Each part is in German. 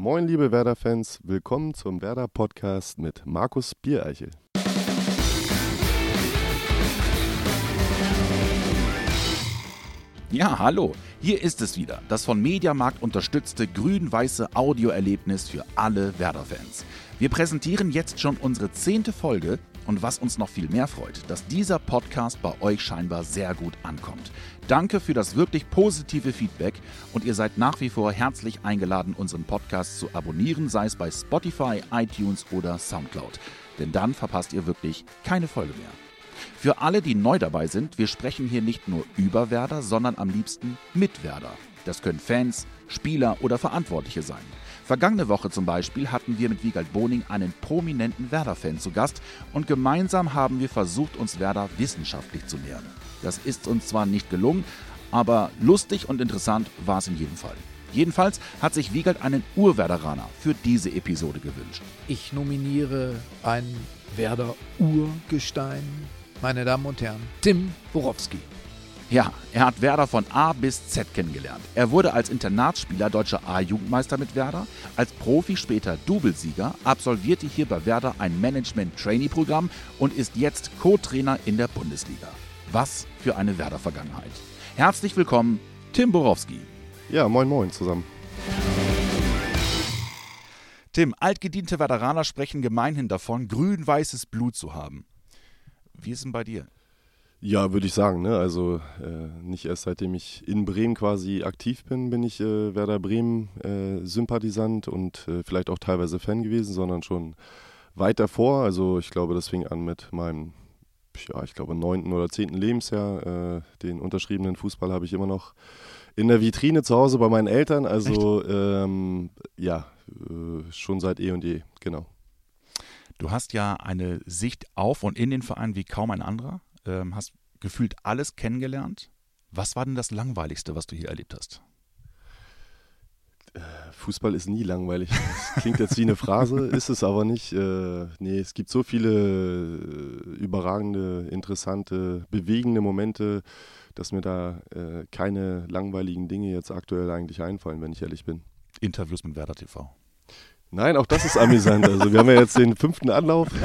Moin, liebe Werder-Fans, willkommen zum Werder-Podcast mit Markus Biereichel. Ja, hallo. Hier ist es wieder, das von Mediamarkt unterstützte grün-weiße Audioerlebnis für alle Werder-Fans. Wir präsentieren jetzt schon unsere zehnte Folge und was uns noch viel mehr freut, dass dieser Podcast bei euch scheinbar sehr gut ankommt. Danke für das wirklich positive Feedback und ihr seid nach wie vor herzlich eingeladen, unseren Podcast zu abonnieren, sei es bei Spotify, iTunes oder Soundcloud. Denn dann verpasst ihr wirklich keine Folge mehr. Für alle, die neu dabei sind, wir sprechen hier nicht nur über Werder, sondern am liebsten mit Werder. Das können Fans, Spieler oder Verantwortliche sein. Vergangene Woche zum Beispiel hatten wir mit Wiegald Boning einen prominenten Werder-Fan zu Gast und gemeinsam haben wir versucht, uns Werder wissenschaftlich zu nähern. Das ist uns zwar nicht gelungen, aber lustig und interessant war es in jedem Fall. Jedenfalls hat sich Wiegald einen Urwerderaner für diese Episode gewünscht. Ich nominiere ein Werder-Urgestein, meine Damen und Herren, Tim Borowski. Ja, er hat Werder von A bis Z kennengelernt. Er wurde als Internatsspieler deutscher A-Jugendmeister mit Werder, als Profi später Doublesieger, absolvierte hier bei Werder ein Management-Trainee-Programm und ist jetzt Co-Trainer in der Bundesliga. Was für eine Werder-Vergangenheit. Herzlich willkommen, Tim Borowski. Ja, moin moin zusammen. Tim, altgediente Werderaner sprechen gemeinhin davon, grün-weißes Blut zu haben. Wie ist es denn bei dir? Ja, würde ich sagen. Ne? Also äh, nicht erst seitdem ich in Bremen quasi aktiv bin, bin ich äh, Werder Bremen äh, Sympathisant und äh, vielleicht auch teilweise Fan gewesen, sondern schon weit davor. Also ich glaube, das fing an mit meinem, ja, ich glaube, neunten oder zehnten Lebensjahr. Äh, den unterschriebenen Fußball habe ich immer noch in der Vitrine zu Hause bei meinen Eltern. Also ähm, ja, äh, schon seit eh und je, genau. Du hast ja eine Sicht auf und in den Verein wie kaum ein anderer ähm, hast gefühlt alles kennengelernt. Was war denn das Langweiligste, was du hier erlebt hast? Äh, Fußball ist nie langweilig. Das klingt jetzt wie eine Phrase, ist es aber nicht. Äh, nee, es gibt so viele äh, überragende, interessante, bewegende Momente, dass mir da äh, keine langweiligen Dinge jetzt aktuell eigentlich einfallen, wenn ich ehrlich bin. Interviews mit Werder TV. Nein, auch das ist amüsant. Also wir haben ja jetzt den fünften Anlauf.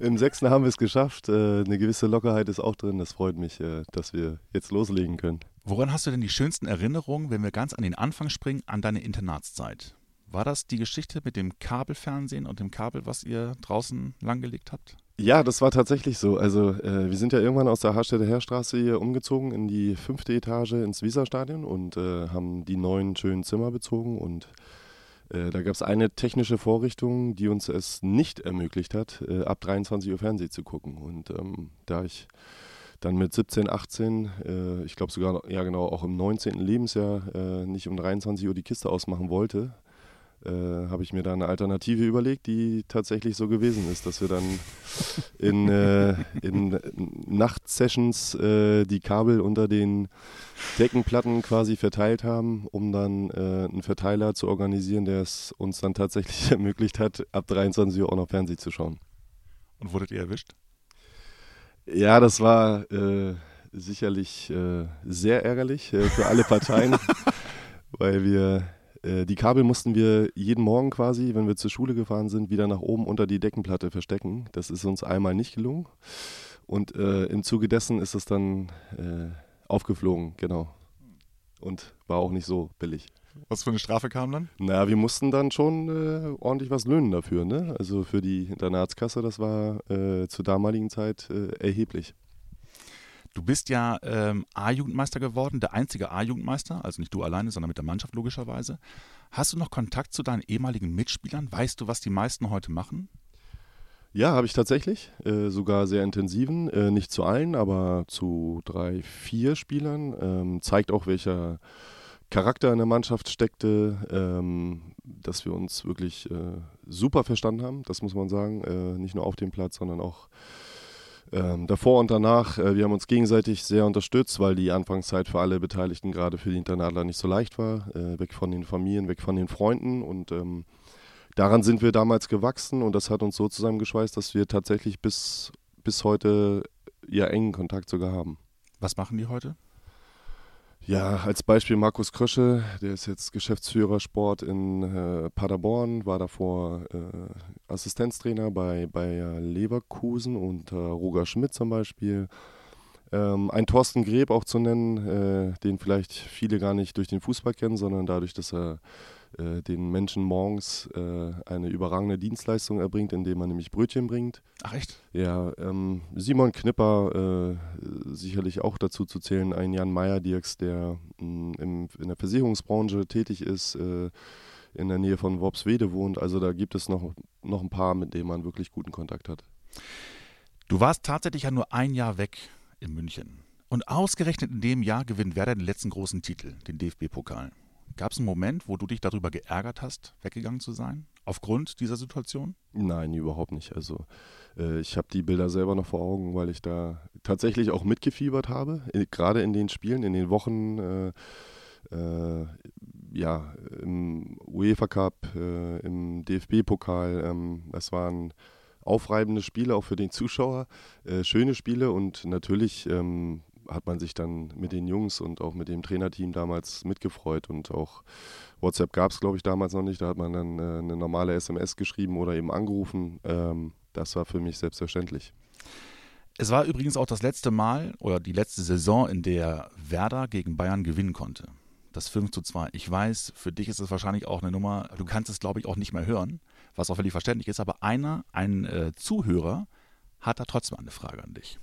Im sechsten haben wir es geschafft. Äh, eine gewisse Lockerheit ist auch drin. Das freut mich, äh, dass wir jetzt loslegen können. Woran hast du denn die schönsten Erinnerungen, wenn wir ganz an den Anfang springen, an deine Internatszeit? War das die Geschichte mit dem Kabelfernsehen und dem Kabel, was ihr draußen langgelegt habt? Ja, das war tatsächlich so. Also äh, wir sind ja irgendwann aus der Harstädter Heerstraße hier umgezogen in die fünfte Etage ins Weserstadion und äh, haben die neuen schönen Zimmer bezogen und äh, da gab es eine technische Vorrichtung, die uns es nicht ermöglicht hat, äh, ab 23 Uhr Fernsehen zu gucken. Und ähm, da ich dann mit 17, 18, äh, ich glaube sogar, ja genau, auch im 19. Lebensjahr äh, nicht um 23 Uhr die Kiste ausmachen wollte, äh, habe ich mir da eine Alternative überlegt, die tatsächlich so gewesen ist, dass wir dann in, äh, in Nachtsessions äh, die Kabel unter den Deckenplatten quasi verteilt haben, um dann äh, einen Verteiler zu organisieren, der es uns dann tatsächlich ermöglicht hat, ab 23 Uhr auch noch Fernsehen zu schauen. Und wurdet ihr erwischt? Ja, das war äh, sicherlich sehr ärgerlich für alle Parteien, weil wir die Kabel mussten wir jeden Morgen quasi, wenn wir zur Schule gefahren sind, wieder nach oben unter die Deckenplatte verstecken. Das ist uns einmal nicht gelungen. Und äh, im Zuge dessen ist es dann äh, aufgeflogen, genau. Und war auch nicht so billig. Was für eine Strafe kam dann? Na, wir mussten dann schon äh, ordentlich was löhnen dafür, ne? Also für die Internatskasse, das war äh, zur damaligen Zeit äh, erheblich. Du bist ja ähm, A-Jugendmeister geworden, der einzige A-Jugendmeister, also nicht du alleine, sondern mit der Mannschaft logischerweise. Hast du noch Kontakt zu deinen ehemaligen Mitspielern? Weißt du, was die meisten heute machen? Ja, habe ich tatsächlich. Äh, sogar sehr intensiven. Äh, nicht zu allen, aber zu drei, vier Spielern. Ähm, zeigt auch, welcher Charakter in der Mannschaft steckte, ähm, dass wir uns wirklich äh, super verstanden haben, das muss man sagen. Äh, nicht nur auf dem Platz, sondern auch ähm, davor und danach, äh, wir haben uns gegenseitig sehr unterstützt, weil die Anfangszeit für alle Beteiligten, gerade für die Internatler, nicht so leicht war. Äh, weg von den Familien, weg von den Freunden und ähm, daran sind wir damals gewachsen und das hat uns so zusammengeschweißt, dass wir tatsächlich bis, bis heute ja engen Kontakt sogar haben. Was machen die heute? Ja, als Beispiel Markus Krösche, der ist jetzt Geschäftsführer Sport in äh, Paderborn, war davor äh, Assistenztrainer bei, bei Leverkusen und äh, Roger Schmidt zum Beispiel. Ähm, ein Thorsten Greb auch zu nennen, äh, den vielleicht viele gar nicht durch den Fußball kennen, sondern dadurch, dass er äh, den Menschen morgens äh, eine überragende Dienstleistung erbringt, indem er nämlich Brötchen bringt. Ach echt? Ja, ähm, Simon Knipper, äh, sicherlich auch dazu zu zählen, ein Jan Meyer-Dirks, der mh, im, in der Versicherungsbranche tätig ist, äh, in der Nähe von Worpswede wohnt. Also da gibt es noch, noch ein paar, mit denen man wirklich guten Kontakt hat. Du warst tatsächlich ja nur ein Jahr weg in München. Und ausgerechnet in dem Jahr gewinnt Werder den letzten großen Titel, den DFB-Pokal. Gab es einen Moment, wo du dich darüber geärgert hast, weggegangen zu sein? Aufgrund dieser Situation? Nein, überhaupt nicht. Also äh, ich habe die Bilder selber noch vor Augen, weil ich da tatsächlich auch mitgefiebert habe, gerade in den Spielen, in den Wochen. Äh, äh, ja, im UEFA Cup, äh, im DFB-Pokal. Ähm, das waren aufreibende Spiele auch für den Zuschauer, äh, schöne Spiele und natürlich ähm, hat man sich dann mit den Jungs und auch mit dem Trainerteam damals mitgefreut und auch WhatsApp gab es, glaube ich, damals noch nicht. Da hat man dann äh, eine normale SMS geschrieben oder eben angerufen. Ähm, das war für mich selbstverständlich. Es war übrigens auch das letzte Mal oder die letzte Saison, in der Werder gegen Bayern gewinnen konnte. Das 5 zu 2. Ich weiß, für dich ist es wahrscheinlich auch eine Nummer, du kannst es, glaube ich, auch nicht mehr hören, was auch völlig verständlich ist, aber einer, ein äh, Zuhörer, hat da trotzdem eine Frage an dich.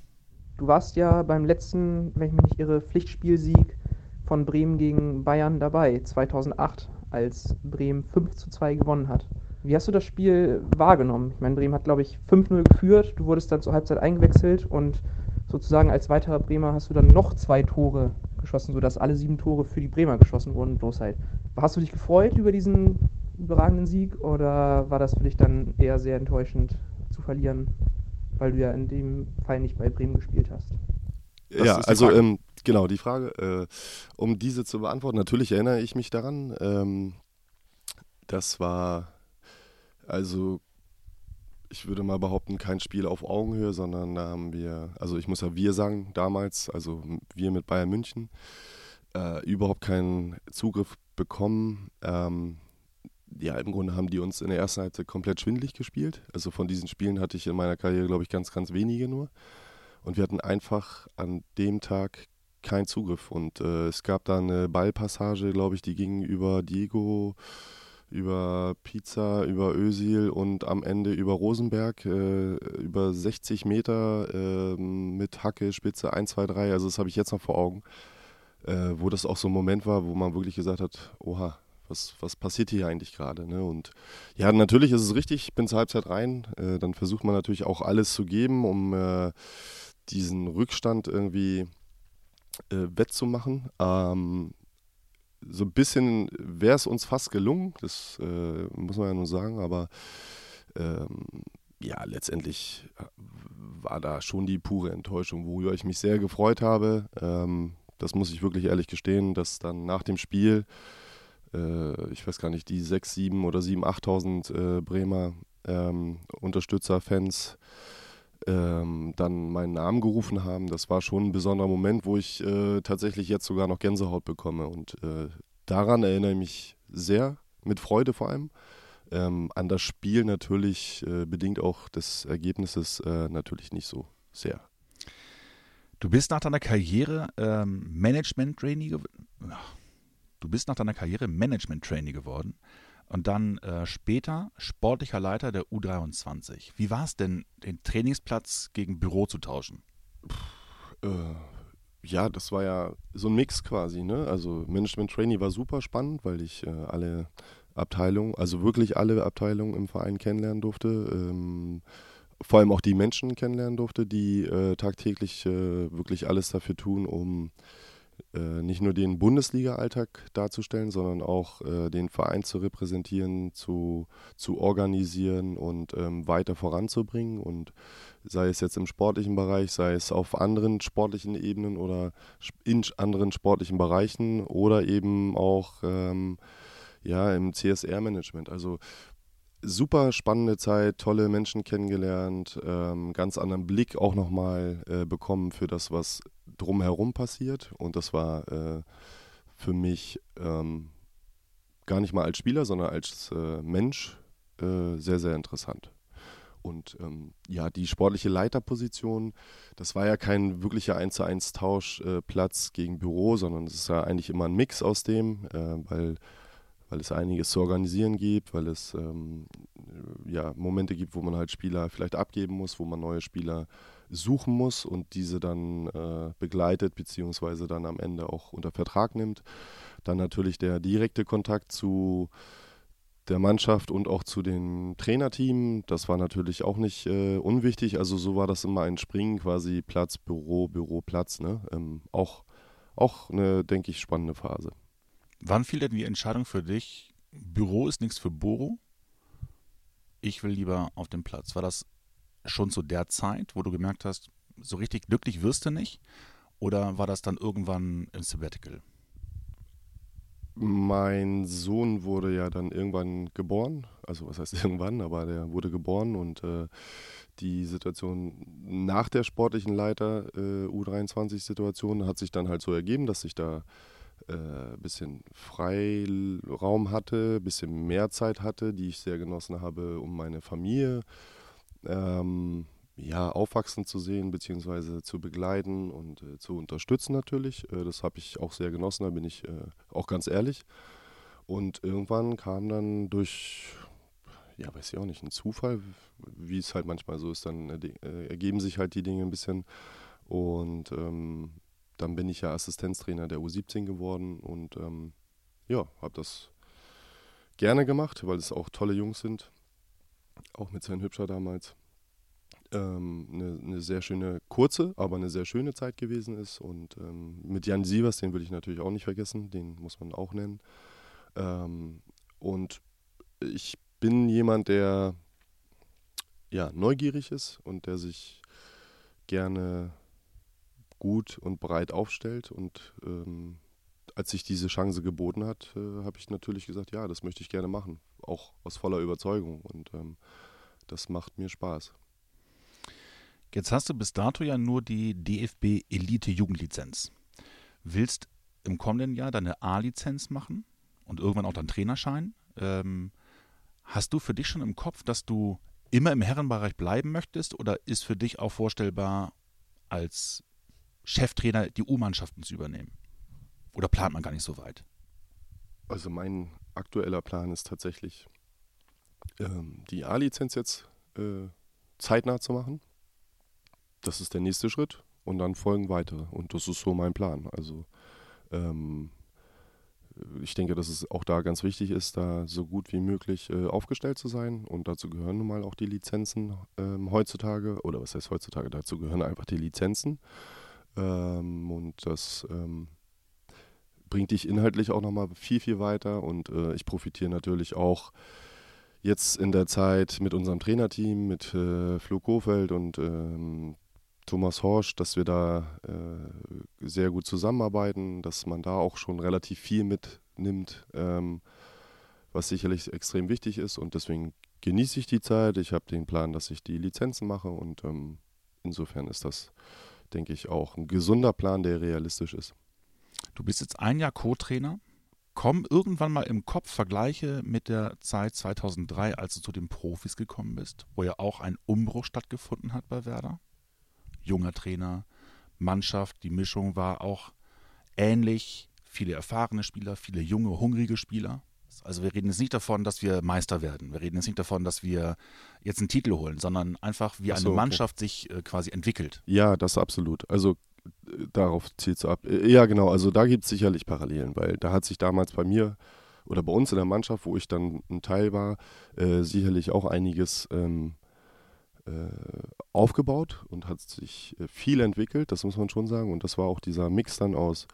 Du warst ja beim letzten, wenn ich mich nicht irre, Pflichtspielsieg von Bremen gegen Bayern dabei, 2008, als Bremen 5 zu 2 gewonnen hat. Wie hast du das Spiel wahrgenommen? Ich meine, Bremen hat, glaube ich, 5-0 geführt, du wurdest dann zur Halbzeit eingewechselt und sozusagen als weiterer Bremer hast du dann noch zwei Tore geschossen, sodass alle sieben Tore für die Bremer geschossen wurden, bloß halt. Hast du dich gefreut über diesen überragenden Sieg oder war das für dich dann eher sehr enttäuschend zu verlieren? Weil du ja in dem Fall nicht bei Bremen gespielt hast. Das ja, also ähm, genau, die Frage, äh, um diese zu beantworten, natürlich erinnere ich mich daran. Ähm, das war, also ich würde mal behaupten, kein Spiel auf Augenhöhe, sondern da haben wir, also ich muss ja wir sagen, damals, also wir mit Bayern München, äh, überhaupt keinen Zugriff bekommen. Ähm, ja, im Grunde haben die uns in der ersten Halbzeit komplett schwindlig gespielt. Also von diesen Spielen hatte ich in meiner Karriere, glaube ich, ganz, ganz wenige nur. Und wir hatten einfach an dem Tag keinen Zugriff. Und äh, es gab da eine Ballpassage, glaube ich, die ging über Diego, über Pizza, über Ösil und am Ende über Rosenberg, äh, über 60 Meter äh, mit Hacke, Spitze 1, 2, 3. Also das habe ich jetzt noch vor Augen. Äh, wo das auch so ein Moment war, wo man wirklich gesagt hat, oha, was, was passiert hier eigentlich gerade? Ne? Und ja, natürlich ist es richtig, ich bin zur Halbzeit rein. Äh, dann versucht man natürlich auch alles zu geben, um äh, diesen Rückstand irgendwie äh, wettzumachen. Ähm, so ein bisschen wäre es uns fast gelungen, das äh, muss man ja nur sagen, aber ähm, ja, letztendlich war da schon die pure Enttäuschung, worüber ich mich sehr gefreut habe. Ähm, das muss ich wirklich ehrlich gestehen, dass dann nach dem Spiel äh, ich weiß gar nicht, die 6, 7 oder 7, 8.000 äh, Bremer ähm, Unterstützer, Fans ähm, dann meinen Namen gerufen haben. Das war schon ein besonderer Moment, wo ich äh, tatsächlich jetzt sogar noch Gänsehaut bekomme. Und äh, daran erinnere ich mich sehr, mit Freude vor allem. Ähm, an das Spiel natürlich, äh, bedingt auch des Ergebnisses, äh, natürlich nicht so sehr. Du bist nach deiner Karriere ähm, Management-Trainee geworden. Du bist nach deiner Karriere Management-Trainee geworden und dann äh, später sportlicher Leiter der U23. Wie war es denn, den Trainingsplatz gegen Büro zu tauschen? Puh, äh, ja, das war ja so ein Mix quasi. Ne? Also Management-Trainee war super spannend, weil ich äh, alle Abteilungen, also wirklich alle Abteilungen im Verein kennenlernen durfte. Ähm, vor allem auch die Menschen kennenlernen durfte, die äh, tagtäglich äh, wirklich alles dafür tun, um äh, nicht nur den Bundesliga-Alltag darzustellen, sondern auch äh, den Verein zu repräsentieren, zu, zu organisieren und ähm, weiter voranzubringen. Und sei es jetzt im sportlichen Bereich, sei es auf anderen sportlichen Ebenen oder in anderen sportlichen Bereichen oder eben auch ähm, ja, im CSR-Management. Also super spannende Zeit, tolle Menschen kennengelernt, ähm, ganz anderen Blick auch nochmal äh, bekommen für das, was drumherum passiert. Und das war äh, für mich ähm, gar nicht mal als Spieler, sondern als äh, Mensch äh, sehr, sehr interessant. Und ähm, ja, die sportliche Leiterposition, das war ja kein wirklicher 1 zu 1 Tauschplatz äh, gegen Büro, sondern es ist ja eigentlich immer ein Mix aus dem, äh, weil, weil es einiges zu organisieren gibt, weil es ähm, ja, Momente gibt, wo man halt Spieler vielleicht abgeben muss, wo man neue Spieler suchen muss und diese dann äh, begleitet, beziehungsweise dann am Ende auch unter Vertrag nimmt. Dann natürlich der direkte Kontakt zu der Mannschaft und auch zu dem Trainerteam. Das war natürlich auch nicht äh, unwichtig. Also so war das immer ein Springen, quasi Platz, Büro, Büro, Platz. Ne? Ähm, auch, auch eine, denke ich, spannende Phase. Wann fiel denn die Entscheidung für dich, Büro ist nichts für Boro? Ich will lieber auf dem Platz. War das schon zu der Zeit, wo du gemerkt hast, so richtig glücklich wirst du nicht? Oder war das dann irgendwann im Sabbatical? Mein Sohn wurde ja dann irgendwann geboren. Also was heißt irgendwann, aber der wurde geboren und äh, die Situation nach der sportlichen Leiter äh, U23-Situation hat sich dann halt so ergeben, dass ich da ein äh, bisschen Freiraum hatte, ein bisschen mehr Zeit hatte, die ich sehr genossen habe, um meine Familie ähm, ja, aufwachsen zu sehen, beziehungsweise zu begleiten und äh, zu unterstützen natürlich. Äh, das habe ich auch sehr genossen, da bin ich äh, auch ganz ehrlich. Und irgendwann kam dann durch, ja, weiß ich auch nicht, ein Zufall, wie es halt manchmal so ist, dann äh, ergeben sich halt die Dinge ein bisschen. Und ähm, dann bin ich ja Assistenztrainer der U17 geworden und ähm, ja, habe das gerne gemacht, weil es auch tolle Jungs sind. Auch mit Sven Hübscher damals ähm, eine, eine, sehr schöne, kurze, aber eine sehr schöne Zeit gewesen ist. Und ähm, mit Jan Sievers, den will ich natürlich auch nicht vergessen, den muss man auch nennen. Ähm, und ich bin jemand, der ja, neugierig ist und der sich gerne gut und breit aufstellt. Und ähm, als sich diese Chance geboten hat, äh, habe ich natürlich gesagt, ja, das möchte ich gerne machen, auch aus voller Überzeugung. Und ähm, das macht mir Spaß. Jetzt hast du bis dato ja nur die DFB Elite Jugendlizenz. Willst im kommenden Jahr deine A-Lizenz machen und irgendwann auch deinen Trainerschein? Ähm, hast du für dich schon im Kopf, dass du immer im Herrenbereich bleiben möchtest oder ist für dich auch vorstellbar, als Cheftrainer die U-Mannschaften zu übernehmen? Oder plant man gar nicht so weit? Also mein aktueller Plan ist tatsächlich, ähm, die A-Lizenz jetzt äh, zeitnah zu machen das ist der nächste Schritt und dann folgen weitere. Und das ist so mein Plan. Also ähm, ich denke, dass es auch da ganz wichtig ist, da so gut wie möglich äh, aufgestellt zu sein. Und dazu gehören nun mal auch die Lizenzen ähm, heutzutage. Oder was heißt heutzutage? Dazu gehören einfach die Lizenzen. Ähm, und das ähm, bringt dich inhaltlich auch nochmal viel, viel weiter. Und äh, ich profitiere natürlich auch jetzt in der Zeit mit unserem Trainerteam, mit äh, Flo Kofeld und ähm, Thomas Horsch, dass wir da äh, sehr gut zusammenarbeiten, dass man da auch schon relativ viel mitnimmt, ähm, was sicherlich extrem wichtig ist. Und deswegen genieße ich die Zeit. Ich habe den Plan, dass ich die Lizenzen mache und ähm, insofern ist das, denke ich, auch ein gesunder Plan, der realistisch ist. Du bist jetzt ein Jahr Co-Trainer. Kommen irgendwann mal im Kopf Vergleiche mit der Zeit 2003, als du zu den Profis gekommen bist, wo ja auch ein Umbruch stattgefunden hat bei Werder? junger Trainer, Mannschaft, die Mischung war auch ähnlich. Viele erfahrene Spieler, viele junge, hungrige Spieler. Also wir reden jetzt nicht davon, dass wir Meister werden. Wir reden jetzt nicht davon, dass wir jetzt einen Titel holen, sondern einfach, wie so, eine Mannschaft okay. sich äh, quasi entwickelt. Ja, das absolut. Also darauf zielt es ab. Äh, ja, genau. Also da gibt es sicherlich Parallelen, weil da hat sich damals bei mir oder bei uns in der Mannschaft, wo ich dann ein Teil war, äh, sicherlich auch einiges ähm, äh, aufgebaut und hat sich äh, viel entwickelt, das muss man schon sagen. Und das war auch dieser Mix dann aus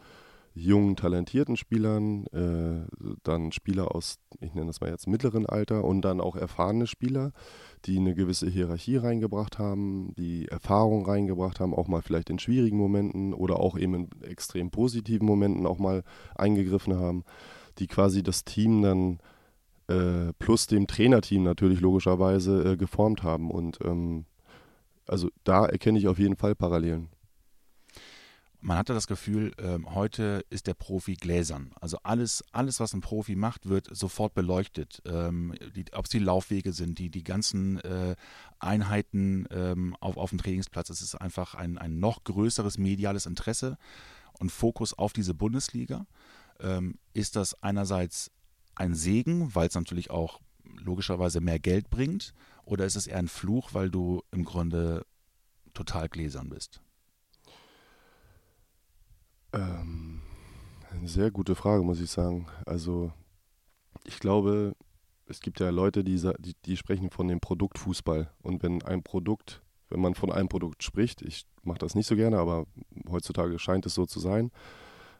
jungen, talentierten Spielern, äh, dann Spieler aus, ich nenne das mal jetzt mittleren Alter und dann auch erfahrene Spieler, die eine gewisse Hierarchie reingebracht haben, die Erfahrung reingebracht haben, auch mal vielleicht in schwierigen Momenten oder auch eben in extrem positiven Momenten auch mal eingegriffen haben, die quasi das Team dann äh, plus dem Trainerteam natürlich logischerweise äh, geformt haben. Und ähm, also da erkenne ich auf jeden Fall Parallelen. Man hatte das Gefühl, ähm, heute ist der Profi gläsern. Also alles, alles, was ein Profi macht, wird sofort beleuchtet. Ähm, Ob es die Laufwege sind, die, die ganzen äh, Einheiten ähm, auf, auf dem Trainingsplatz. Es ist einfach ein, ein noch größeres mediales Interesse und Fokus auf diese Bundesliga. Ist das einerseits ein Segen, weil es natürlich auch logischerweise mehr Geld bringt? Oder ist es eher ein Fluch, weil du im Grunde total gläsern bist? Ähm, eine sehr gute Frage, muss ich sagen. Also, ich glaube, es gibt ja Leute, die, die, die sprechen von dem Produkt Fußball. Und wenn ein Produkt, wenn man von einem Produkt spricht, ich mache das nicht so gerne, aber heutzutage scheint es so zu sein,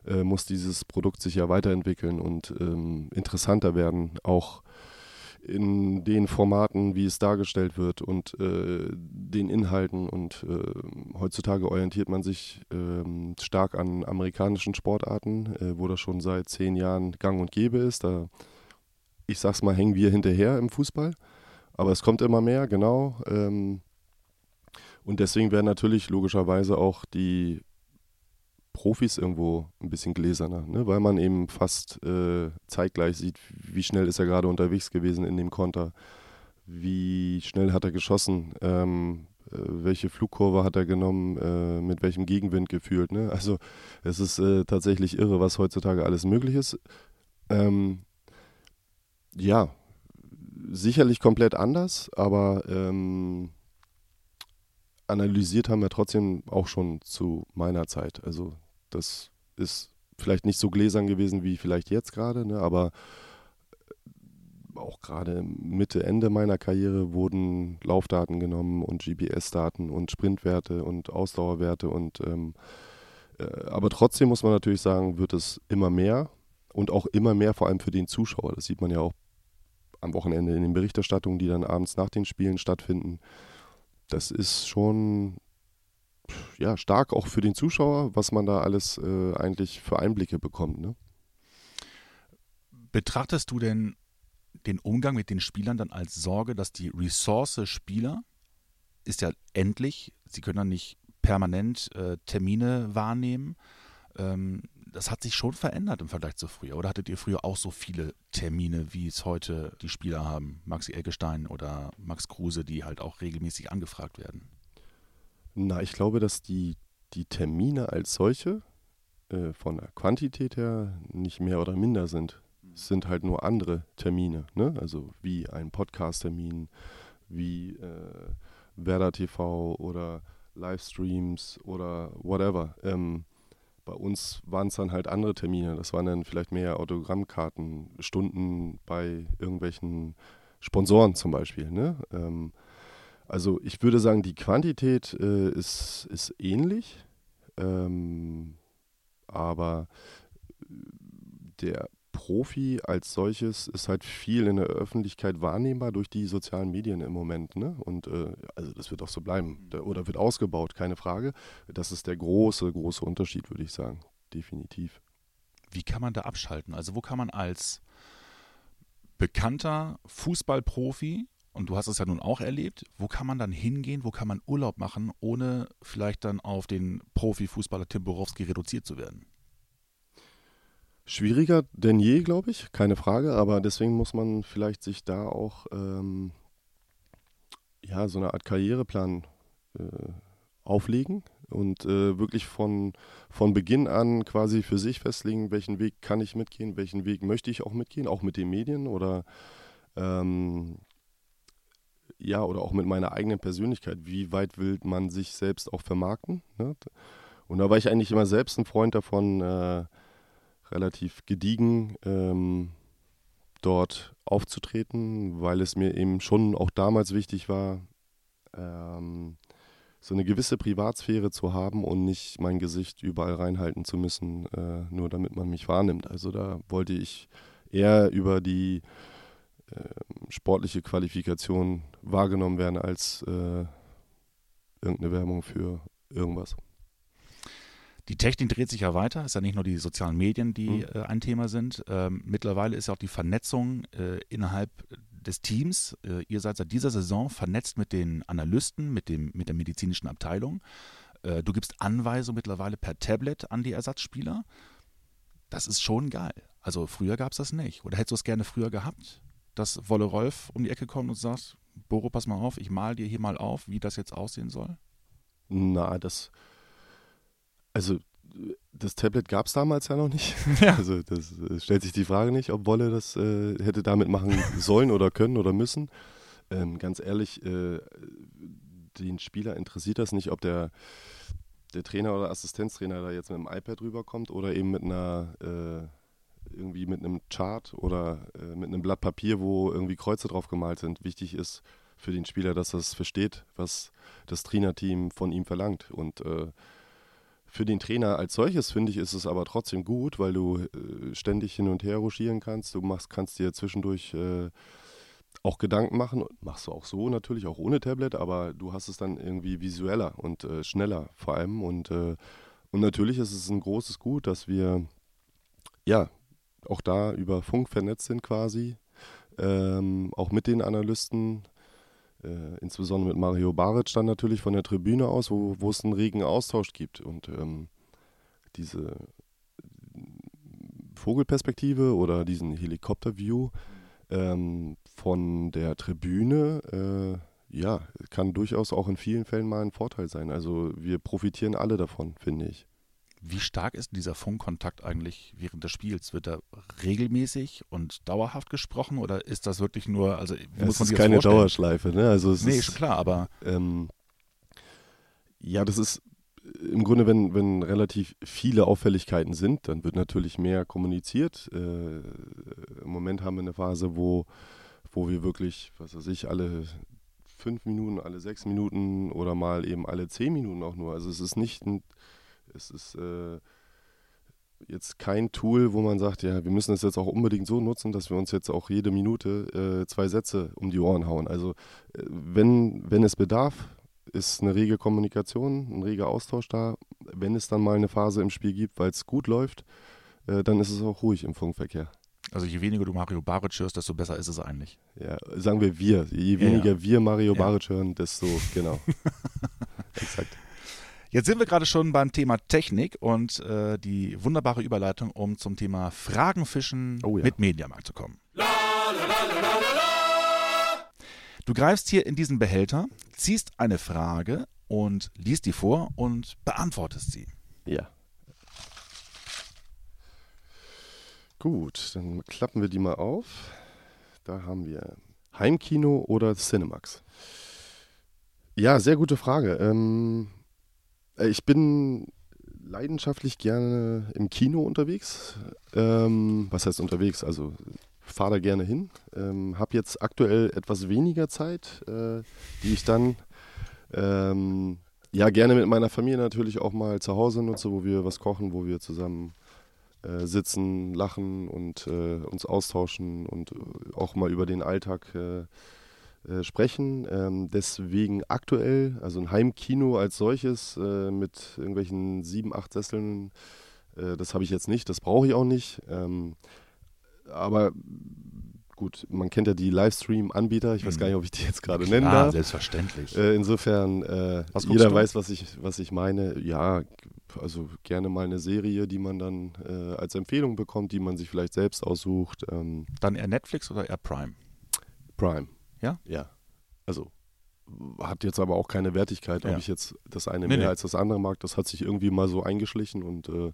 äh, muss dieses Produkt sich ja weiterentwickeln und ähm, interessanter werden, auch in den Formaten, wie es dargestellt wird und äh, den Inhalten. Und äh, heutzutage orientiert man sich äh, stark an amerikanischen Sportarten, äh, wo das schon seit zehn Jahren gang und gäbe ist. Da, ich sag's mal, hängen wir hinterher im Fußball. Aber es kommt immer mehr, genau. Ähm, und deswegen werden natürlich logischerweise auch die Profis irgendwo ein bisschen gläserner, ne? weil man eben fast äh, zeitgleich sieht, wie schnell ist er gerade unterwegs gewesen in dem Konter, wie schnell hat er geschossen, ähm, äh, welche Flugkurve hat er genommen, äh, mit welchem Gegenwind gefühlt. Ne? Also es ist äh, tatsächlich irre, was heutzutage alles möglich ist. Ähm, ja, sicherlich komplett anders, aber ähm, analysiert haben wir trotzdem auch schon zu meiner Zeit. Also das ist vielleicht nicht so gläsern gewesen wie vielleicht jetzt gerade, ne, aber auch gerade Mitte, Ende meiner Karriere wurden Laufdaten genommen und GPS-Daten und Sprintwerte und Ausdauerwerte und ähm, äh, aber trotzdem muss man natürlich sagen, wird es immer mehr und auch immer mehr vor allem für den Zuschauer. Das sieht man ja auch am Wochenende in den Berichterstattungen, die dann abends nach den Spielen stattfinden das ist schon ja, stark auch für den Zuschauer, was man da alles äh, eigentlich für Einblicke bekommt. Ne? Betrachtest du denn den Umgang mit den Spielern dann als Sorge, dass die Ressource Spieler ist ja endlich, sie können dann nicht permanent äh, Termine wahrnehmen. Ähm, das hat sich schon verändert im Vergleich zu früher. Oder hattet ihr früher auch so viele Termine, wie es heute die Spieler haben? Maxi Eggestein oder Max Kruse, die halt auch regelmäßig angefragt werden? Na, ich glaube, dass die, die Termine als solche äh, von der Quantität her nicht mehr oder minder sind. Es sind halt nur andere Termine, ne? Also wie ein Podcast-Termin, wie äh, Werder TV oder Livestreams oder whatever. Ähm, bei uns waren es dann halt andere Termine. Das waren dann vielleicht mehr Autogrammkarten, Stunden bei irgendwelchen Sponsoren zum Beispiel. Ne? Ähm, also ich würde sagen, die Quantität äh, ist, ist ähnlich, ähm, aber der Profi als solches ist halt viel in der Öffentlichkeit wahrnehmbar durch die sozialen Medien im Moment. Ne? Und äh, also das wird auch so bleiben. Oder wird ausgebaut, keine Frage. Das ist der große, große Unterschied, würde ich sagen. Definitiv. Wie kann man da abschalten? Also wo kann man als bekannter Fußballprofi, und du hast es ja nun auch erlebt, wo kann man dann hingehen, wo kann man Urlaub machen, ohne vielleicht dann auf den Profifußballer Tim Borowski reduziert zu werden? Schwieriger denn je, glaube ich, keine Frage, aber deswegen muss man vielleicht sich da auch ähm, ja, so eine Art Karriereplan äh, auflegen und äh, wirklich von, von Beginn an quasi für sich festlegen, welchen Weg kann ich mitgehen, welchen Weg möchte ich auch mitgehen, auch mit den Medien oder ähm, ja, oder auch mit meiner eigenen Persönlichkeit. Wie weit will man sich selbst auch vermarkten? Ne? Und da war ich eigentlich immer selbst ein Freund davon, äh, relativ gediegen ähm, dort aufzutreten, weil es mir eben schon auch damals wichtig war, ähm, so eine gewisse Privatsphäre zu haben und nicht mein Gesicht überall reinhalten zu müssen, äh, nur damit man mich wahrnimmt. Also da wollte ich eher über die äh, sportliche Qualifikation wahrgenommen werden als äh, irgendeine Werbung für irgendwas. Die Technik dreht sich ja weiter, ist ja nicht nur die sozialen Medien, die Mhm. äh, ein Thema sind. Ähm, mittlerweile ist ja auch die Vernetzung äh, innerhalb des Teams. Äh, ihr seid seit dieser Saison vernetzt mit den Analysten, mit, dem, mit der medizinischen Abteilung. Äh, du gibst Anweisungen mittlerweile per Tablet an die Ersatzspieler. Das ist schon geil. Also früher gab es das nicht. Oder hättest du es gerne früher gehabt, dass Wolle Rolf um die Ecke kommt und sagt, Boro, pass mal auf, ich mal dir hier mal auf, wie das jetzt aussehen soll? Na, das. Also, das Tablet gab es damals ja noch nicht. Ja. Also, das äh, stellt sich die Frage nicht, ob Wolle das äh, hätte damit machen sollen oder können oder müssen. Ähm, ganz ehrlich, äh, den Spieler interessiert das nicht, ob der, der Trainer oder Assistenztrainer da jetzt mit dem iPad rüberkommt oder eben mit einer. Äh, irgendwie mit einem Chart oder äh, mit einem Blatt Papier, wo irgendwie Kreuze drauf gemalt sind. Wichtig ist für den Spieler, dass er es versteht, was das Trainerteam von ihm verlangt. Und äh, für den Trainer als solches, finde ich, ist es aber trotzdem gut, weil du äh, ständig hin und her ruschieren kannst. Du machst, kannst dir zwischendurch äh, auch Gedanken machen. Machst du auch so natürlich, auch ohne Tablet, aber du hast es dann irgendwie visueller und äh, schneller vor allem. Und, äh, und natürlich ist es ein großes Gut, dass wir ja auch da über Funk vernetzt sind quasi. Ähm, auch mit den Analysten, äh, insbesondere mit Mario Baric dann natürlich von der Tribüne aus, wo, wo es einen regen Austausch gibt. Und ähm, diese Vogelperspektive oder diesen Helikopter-View ähm, von der Tribüne, äh, ja, kann durchaus auch in vielen Fällen mal ein Vorteil sein. Also wir profitieren alle davon, finde ich. Wie stark ist dieser Funkkontakt eigentlich während des Spiels? Wird da regelmäßig und dauerhaft gesprochen oder ist das wirklich nur, also Ja, muss es man ist sich keine vorstellen? Dauerschleife, ne? Also es Nee, ist, klar, aber Ähm, ja, das ist im Grunde, wenn, wenn relativ viele Auffälligkeiten sind, dann wird natürlich mehr kommuniziert. Äh, Im Moment haben wir eine Phase, wo, wo wir wirklich, was weiß ich, alle fünf Minuten, alle sechs Minuten oder mal eben alle zehn Minuten auch nur. Also es ist nicht ein, es ist äh, jetzt kein Tool, wo man sagt, ja, wir müssen es jetzt auch unbedingt so nutzen, dass wir uns jetzt auch jede Minute äh, zwei Sätze um die Ohren hauen. Also äh, wenn, wenn es bedarf, ist eine rege Kommunikation, ein reger Austausch da. Wenn es dann mal eine Phase im Spiel gibt, weil es gut läuft, äh, dann ist es auch ruhig im Funkverkehr. also je weniger du Mario Baric hörst, desto besser ist es eigentlich. Ja, sagen wir wir. Je Ja, weniger wir Mario Ja. Baric hören, desto genau. Exakt. Jetzt sind wir gerade schon beim Thema Technik und äh, die wunderbare Überleitung, um zum Thema Fragenfischen Oh ja. mit Mediamarkt zu kommen. Du greifst hier in diesen Behälter, ziehst eine Frage und liest die vor und beantwortest sie. Ja. Gut, dann klappen wir die mal auf. Da haben wir Heimkino oder Cinemax. Ja, sehr gute Frage. Ähm, äh, ich bin leidenschaftlich gerne im Kino unterwegs. Ähm, was heißt unterwegs? Also fahre da gerne hin. Ähm, habe jetzt aktuell etwas weniger Zeit, äh, die ich dann ähm, ja gerne mit meiner Familie natürlich auch mal zu Hause nutze, wo wir was kochen, wo wir zusammen äh, sitzen, lachen und äh, uns austauschen und äh, auch mal über den Alltag äh, äh, sprechen. Ähm, deswegen aktuell, also ein Heimkino als solches äh, mit irgendwelchen sieben, acht Sesseln, äh, das habe ich jetzt nicht, das brauche ich auch nicht. Ähm, aber gut, man kennt ja die Livestream-Anbieter, ich weiß Mhm. gar nicht, ob ich die jetzt gerade nennen darf. selbstverständlich. Äh, insofern, äh, jeder du? weiß, was ich, was ich meine. Ja, also gerne mal eine Serie, die man dann äh, als Empfehlung bekommt, die man sich vielleicht selbst aussucht. Ähm, Dann eher Netflix oder eher Prime? Prime. Ja? Ja. Also hat jetzt aber auch keine Wertigkeit, ob Ja. ich jetzt das eine Nee, mehr nee. als das andere mag. Das hat sich irgendwie mal so eingeschlichen und äh,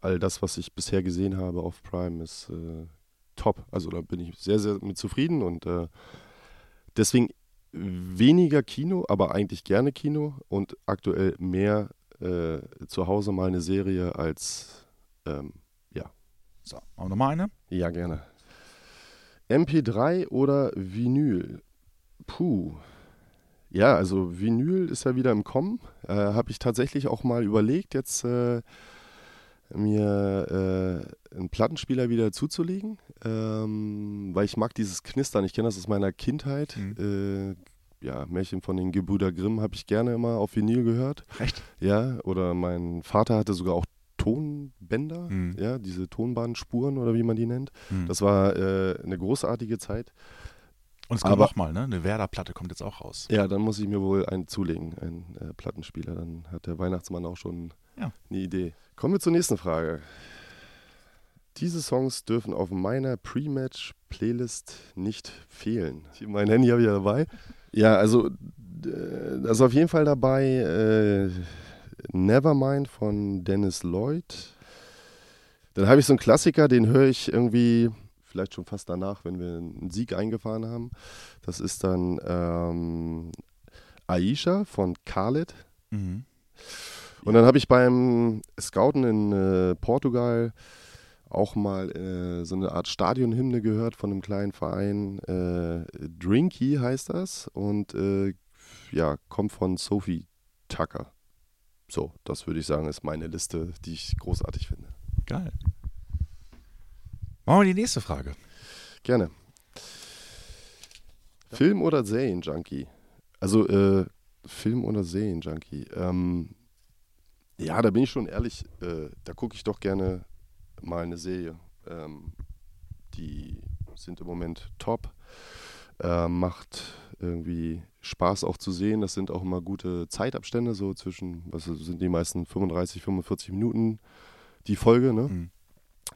all das, was ich bisher gesehen habe auf Prime, ist äh, top. Also da bin ich sehr, sehr mit zufrieden und äh, deswegen weniger Kino, aber eigentlich gerne Kino und aktuell mehr äh, zu Hause mal eine Serie als ähm, So, machen wir nochmal eine. ja, gerne. MP3 oder Vinyl? Puh. Ja, also Vinyl ist ja wieder im Kommen. Äh, Habe ich tatsächlich auch mal überlegt, jetzt äh, mir äh, einen Plattenspieler wieder zuzulegen, ähm, weil ich mag dieses Knistern. Ich kenne das aus meiner Kindheit. Äh, ja, Märchen von den Gebrüder Grimm habe ich gerne immer auf Vinyl gehört. Echt? Ja, oder mein Vater hatte sogar auch Tonbänder, Mhm. ja, diese Tonbahnspuren oder wie man die nennt. Hm. Das war äh, eine großartige Zeit. Und es kommt nochmal, ne? Eine Werder-Platte kommt jetzt auch raus. Ja, dann muss ich mir wohl einen zulegen, einen äh, Plattenspieler. Dann hat der Weihnachtsmann auch schon Ja. eine Idee. Kommen wir zur nächsten Frage. Diese Songs dürfen auf meiner Pre-Match-Playlist nicht fehlen. Mein Handy habe ich ja dabei. Ja, also äh, ist auf jeden Fall dabei äh, Nevermind von Dennis Lloyd. Dann habe ich so einen Klassiker, den höre ich irgendwie vielleicht schon fast danach, wenn wir einen Sieg eingefahren haben. Das ist dann ähm, Aisha von Khaled. Mhm. Und dann habe ich beim Scouten in äh, Portugal auch mal äh, so eine Art Stadionhymne gehört von einem kleinen Verein. Äh, Drinky heißt das und äh, ja, kommt von Sophie Tucker. So, das würde ich sagen, ist meine Liste, die ich großartig finde. Geil. Machen wir die nächste Frage. Gerne. Film oder Serienjunkie? Also äh, Film oder Serienjunkie? Ähm, ja, da bin ich schon ehrlich, äh, da gucke ich doch gerne mal eine Serie. Ähm, die sind im Moment top. Äh, macht irgendwie Spaß auch zu sehen. Das sind auch immer gute Zeitabstände, so zwischen, was sind die meisten 35, 45 Minuten die Folge, ne? Mhm.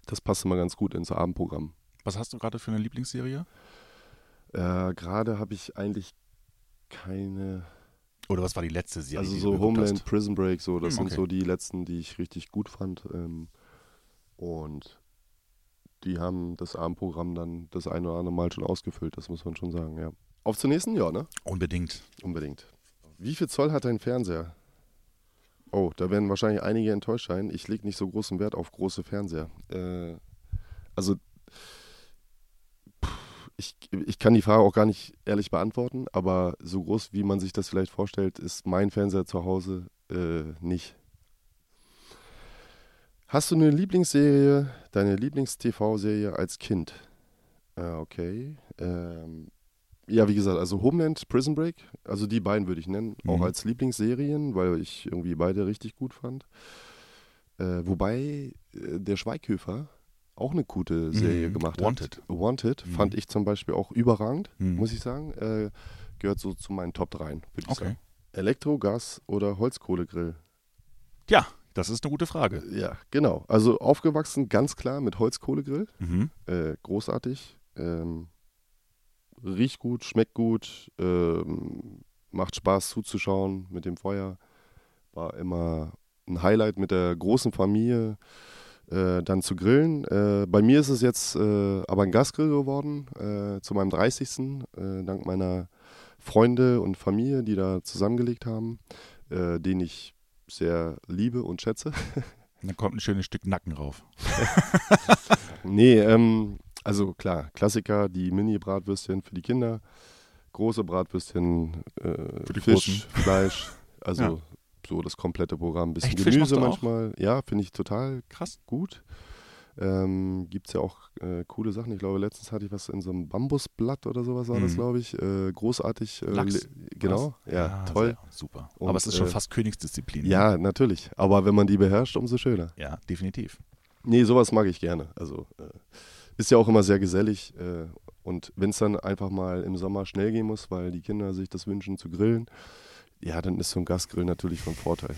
Das passt immer ganz gut ins Abendprogramm. Was hast du gerade für eine Lieblingsserie? Äh, Gerade habe ich eigentlich keine. Oder was war die letzte Serie? Also so Homeland, hast? Prison Break, so, das Hm, sind okay. so die letzten, die ich richtig gut fand. Ähm, und die haben das Abendprogramm dann das eine oder andere Mal schon ausgefüllt, das muss man schon sagen, ja. Auf zur nächsten? Ja, ne? Unbedingt. Unbedingt. Wie viel Zoll hat dein Fernseher? Oh, da werden wahrscheinlich einige enttäuscht sein. Ich lege nicht so großen Wert auf große Fernseher. Äh, also, ich, ich kann die Frage auch gar nicht ehrlich beantworten, aber so groß, wie man sich das vielleicht vorstellt, ist mein Fernseher zu Hause äh, nicht. Hast du eine Lieblingsserie, deine Lieblings-TV-Serie als Kind? Ah, okay. Ähm, ja, wie gesagt, also Homeland, Prison Break, also die beiden würde ich nennen, auch Mhm. als Lieblingsserien, weil ich irgendwie beide richtig gut fand. Äh, wobei äh, der Schweighöfer auch eine gute Serie Mhm. gemacht Wanted. hat. Wanted. Mhm. fand ich zum Beispiel auch überragend, Mhm. muss ich sagen. Äh, gehört so zu meinen Top 3, würde ich Okay. sagen. Elektro, Gas oder Holzkohlegrill? Ja, das ist eine gute Frage. Ja, genau. Also aufgewachsen ganz klar mit Holzkohlegrill. Mhm. Äh, großartig. Ähm, riecht gut, schmeckt gut, ähm, macht Spaß zuzuschauen mit dem Feuer. War immer ein Highlight mit der großen Familie äh, dann zu grillen. Äh, bei mir ist es jetzt äh, aber ein Gasgrill geworden äh, zu meinem 30. Äh, dank meiner Freunde und Familie, die da zusammengelegt haben, äh, den ich sehr liebe und schätze. Und Dann kommt ein schönes Stück Nacken rauf. Nee, ähm, also klar, Klassiker, die Mini-Bratwürstchen für die Kinder, große Bratwürstchen, äh, Fisch, Fleisch, also Ja. so das komplette Programm. Bisschen Echt? Gemüse manchmal. Ja, finde ich total Krass. gut. Ähm, Gibt es ja auch äh, coole Sachen. Ich glaube, letztens hatte ich was in so einem Bambusblatt oder sowas war das, Mhm. glaube ich. Äh, großartig. Äh, Lachs, genau, ja, toll. Sehr, super. Und, Aber es ist schon äh, fast Königsdisziplin. ne? Ja, natürlich. Aber wenn man die beherrscht, umso schöner. Ja, definitiv. Nee, sowas mag ich gerne. Also äh, ist ja auch immer sehr gesellig. Äh, und wenn es dann einfach mal im Sommer schnell gehen muss, weil die Kinder sich das wünschen zu grillen, ja, dann ist so ein Gasgrill natürlich von Vorteil.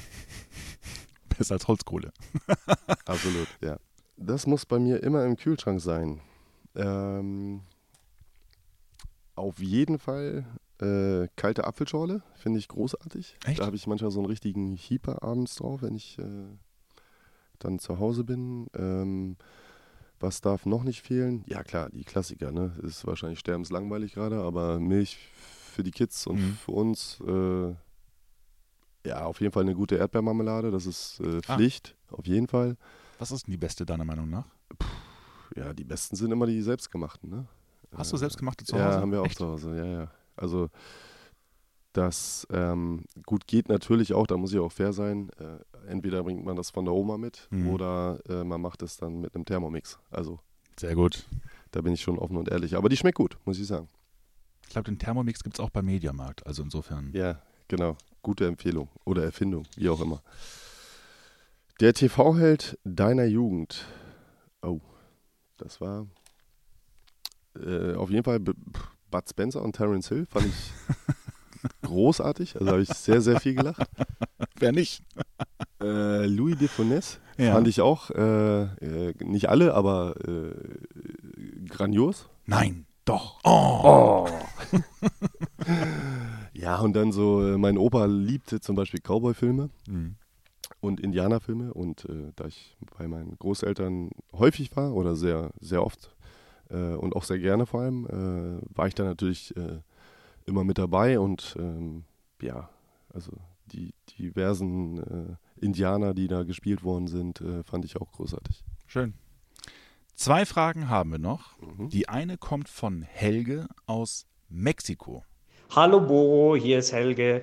Besser als Holzkohle. Absolut, ja. Das muss bei mir immer im Kühlschrank sein. Ähm, auf jeden Fall äh, kalte Apfelschorle, finde ich großartig. Echt? Da habe ich manchmal so einen richtigen Hieper abends drauf, wenn ich äh, dann zu Hause bin. Ähm, was darf noch nicht fehlen? Ja klar, die Klassiker, ne? Ist wahrscheinlich sterbenslangweilig gerade, aber Milch für die Kids und Mhm. für uns, äh, ja, auf jeden Fall eine gute Erdbeermarmelade, das ist äh, Ah. Pflicht, auf jeden Fall. Was ist denn die beste deiner Meinung nach? Ja, die besten sind immer die selbstgemachten, ne? Hast du Äh, selbstgemachte zu ja, Hause? haben wir auch Echt? zu Hause, ja, ja. Also das ähm, gut geht natürlich auch, da muss ich auch fair sein. Äh, entweder bringt man das von der Oma mit Mhm. oder äh, man macht es dann mit einem Thermomix. Also Sehr gut. da bin ich schon offen und ehrlich. Aber die schmeckt gut, muss ich sagen. Ich glaube, den Thermomix gibt es auch beim Mediamarkt. Also insofern. Ja, genau. Gute Empfehlung oder Erfindung, wie auch immer. Der TV-Held deiner Jugend. Oh, das war äh, auf jeden Fall B Bud Spencer und Terence Hill. Fand ich großartig. Also habe ich sehr, sehr viel gelacht. Wer nicht? Äh, Louis de Funès Ja. fand ich auch, äh, äh, nicht alle, aber äh, grandios. Nein, doch. Oh. Ja, und dann so, äh, mein Opa liebte zum Beispiel Cowboy-Filme Mhm. und Indianerfilme. Und äh, da ich bei meinen Großeltern häufig war oder sehr, sehr oft äh, und auch sehr gerne vor allem, äh, war ich da natürlich äh, immer mit dabei. Und ähm, ja, also die diversen äh, Indianer, die da gespielt worden sind, äh, fand ich auch großartig. Schön. Zwei Fragen haben wir noch. Mhm. Die eine kommt von Helge aus Mexiko. Hallo Boro, hier ist Helge.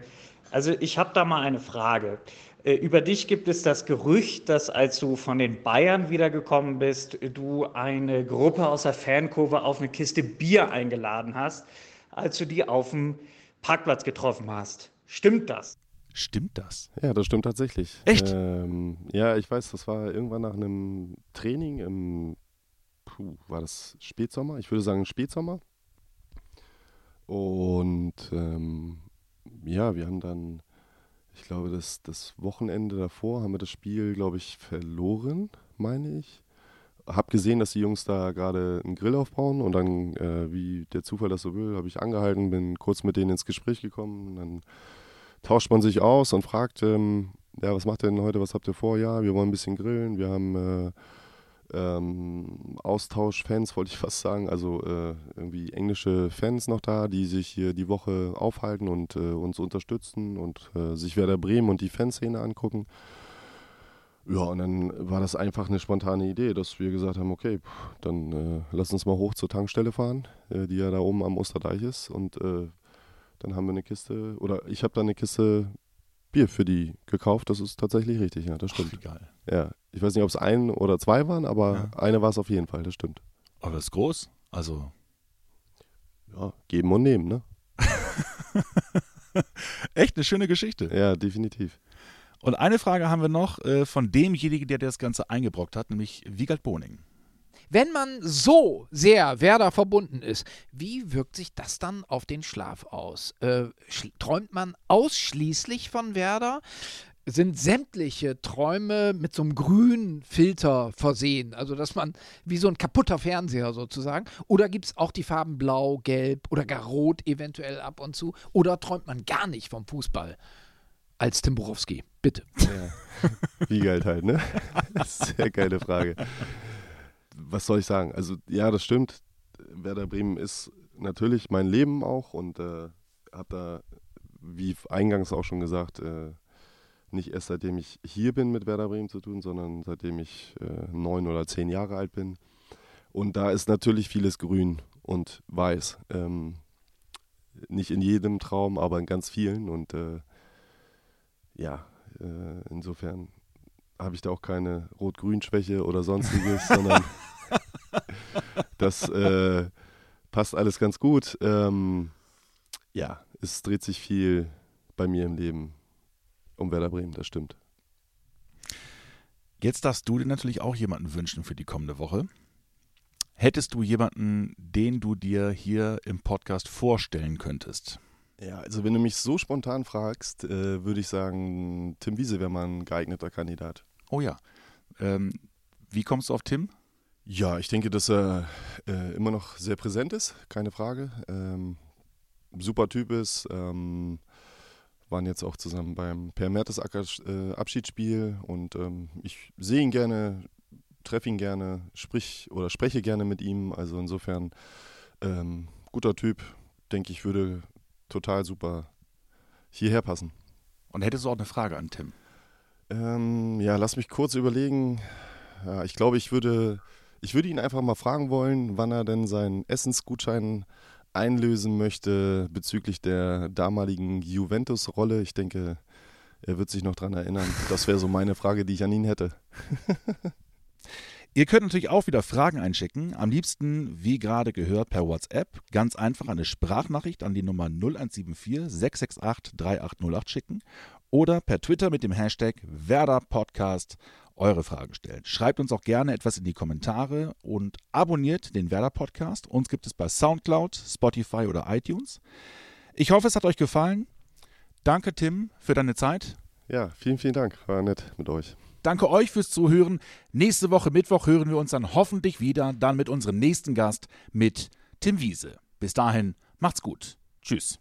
Also ich habe da mal eine Frage. Äh, Über dich gibt es das Gerücht, dass als du von den Bayern wiedergekommen bist, du eine Gruppe aus der Fankurve auf eine Kiste Bier eingeladen hast, als du die auf dem Parkplatz getroffen hast. Stimmt das? Stimmt das? Ja, das stimmt tatsächlich. Echt? Ähm, ja, ich weiß, das war irgendwann nach einem Training im, puh, war das Spätsommer? Ich würde sagen Spätsommer. Und ähm, ja, wir haben dann, ich glaube, das, das Wochenende davor haben wir das Spiel, glaube ich, verloren, meine ich. Hab gesehen, dass die Jungs da gerade einen Grill aufbauen und dann, äh, wie der Zufall das so will, habe ich angehalten, bin kurz mit denen ins Gespräch gekommen dann tauscht man sich aus und fragt, ähm, ja, was macht ihr denn heute, was habt ihr vor? Ja, wir wollen ein bisschen grillen, wir haben äh, ähm, Austauschfans, wollte ich fast sagen, also äh, irgendwie englische Fans noch da, die sich hier die Woche aufhalten und äh, uns unterstützen und äh, sich Werder Bremen und die Fanszene angucken. Ja, und dann war das einfach eine spontane Idee, dass wir gesagt haben, okay, pff, dann äh, lass uns mal hoch zur Tankstelle fahren, äh, die ja da oben am Osterdeich ist und äh, dann haben wir eine Kiste, oder ich habe da eine Kiste Bier für die gekauft. Das ist tatsächlich richtig, ja, das Ach, stimmt. wie geil. Ja, ich weiß nicht, ob es ein oder zwei waren, aber Ja. eine war es auf jeden Fall, das stimmt. Aber das ist groß. Also Ja, geben und nehmen, ne? echt eine schöne Geschichte. Ja, definitiv. Und eine Frage haben wir noch äh, von demjenigen, der das Ganze eingebrockt hat, nämlich Wiegald Boning. Wenn man so sehr Werder verbunden ist, wie wirkt sich das dann auf den Schlaf aus? Äh, träumt man ausschließlich von Werder? Sind sämtliche Träume mit so einem grünen Filter versehen? Also, dass man wie so ein kaputter Fernseher sozusagen? Oder gibt es auch die Farben Blau, Gelb oder gar Rot eventuell ab und zu? Oder träumt man gar nicht vom Fußball? Als Tim Borowski, bitte. Ja. Wie geil halt, ne? Sehr geile Frage. Was soll ich sagen? Also, ja, das stimmt. Werder Bremen ist natürlich mein Leben auch und äh, hat da, wie eingangs auch schon gesagt, äh, nicht erst seitdem ich hier bin mit Werder Bremen zu tun, sondern seitdem ich äh, neun oder zehn Jahre alt bin. Und da ist natürlich vieles grün und weiß. Ähm, nicht in jedem Traum, aber in ganz vielen. Und äh, ja, äh, insofern habe ich da auch keine Rot-Grün-Schwäche oder sonstiges, sondern das äh, passt alles ganz gut. Ähm, ja, es dreht sich viel bei mir im Leben um Werder Bremen, das stimmt. Jetzt darfst du dir natürlich auch jemanden wünschen für die kommende Woche. Hättest du jemanden, den du dir hier im Podcast vorstellen könntest? Ja, also wenn du mich so spontan fragst, äh, würde ich sagen, Tim Wiese wäre mal ein geeigneter Kandidat. Oh ja. Ähm, wie kommst du auf Tim? Ja, ich denke, dass er äh, immer noch sehr präsent ist, keine Frage. Ähm, super Typ ist. Ähm, waren jetzt auch zusammen beim Per Mertesacker äh, Abschiedsspiel und ähm, ich sehe ihn gerne, treffe ihn gerne, sprich oder spreche gerne mit ihm. Also insofern ähm, guter Typ, denke ich, würde total super hierher passen. Und hättest du auch eine Frage an Tim? Ähm, ja, lass mich kurz überlegen. Ja, ich glaube, ich würde, ich würde ihn einfach mal fragen wollen, wann er denn seinen Essensgutschein einlösen möchte bezüglich der damaligen Juventus-Rolle. Ich denke, er wird sich noch dran erinnern. Das wäre so meine Frage, die ich an ihn hätte. Ihr könnt natürlich auch wieder Fragen einschicken. Am liebsten, wie gerade gehört, per WhatsApp. Ganz einfach eine Sprachnachricht an die Nummer 0174 668 3808 schicken oder per Twitter mit dem Hashtag Werder Podcast eure Fragen stellen. Schreibt uns auch gerne etwas in die Kommentare und abonniert den Werder Podcast. Uns gibt es bei Soundcloud, Spotify oder iTunes. Ich hoffe, es hat euch gefallen. Danke, Tim, für deine Zeit. Ja, vielen, vielen Dank. War nett mit euch. Danke euch fürs Zuhören. Nächste Woche Mittwoch hören wir uns dann hoffentlich wieder, dann mit unserem nächsten Gast, mit Tim Wiese. Bis dahin, macht's gut. Tschüss.